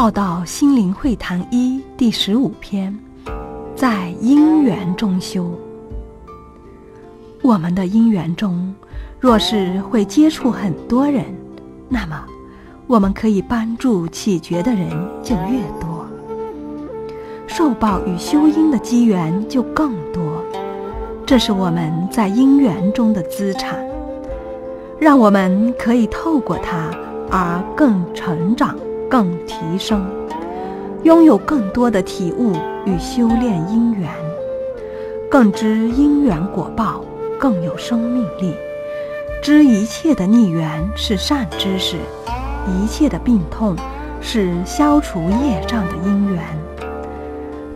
浩道心灵会谈一第十五篇，在因缘中修。我们的因缘中，若是会接触很多人，那么我们可以帮助起觉的人就越多，受报与修因的机缘就更多。这是我们在因缘中的资产，让我们可以透过它而更成长。更提升，拥有更多的体悟与修炼因缘，更知因缘果报更有生命力，知一切的逆缘是善知识，一切的病痛是消除业障的因缘。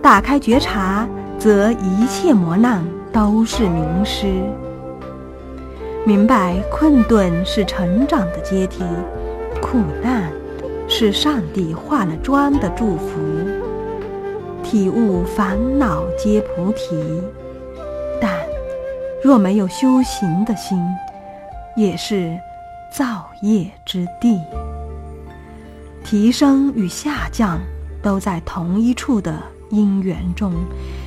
打开觉察，则一切磨难都是名师。明白困顿是成长的阶梯，苦难。是上帝化了妆的祝福，体悟烦恼皆菩提。但若没有修行的心，也是造业之地。提升与下降都在同一处的因缘中，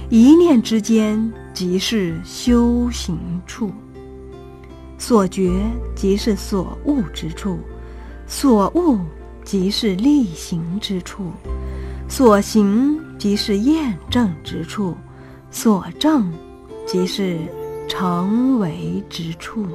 一念之间即是修行处。所觉即是所悟之处，所悟。即是力行之处，所行即是验证之处，所证即是成为之处。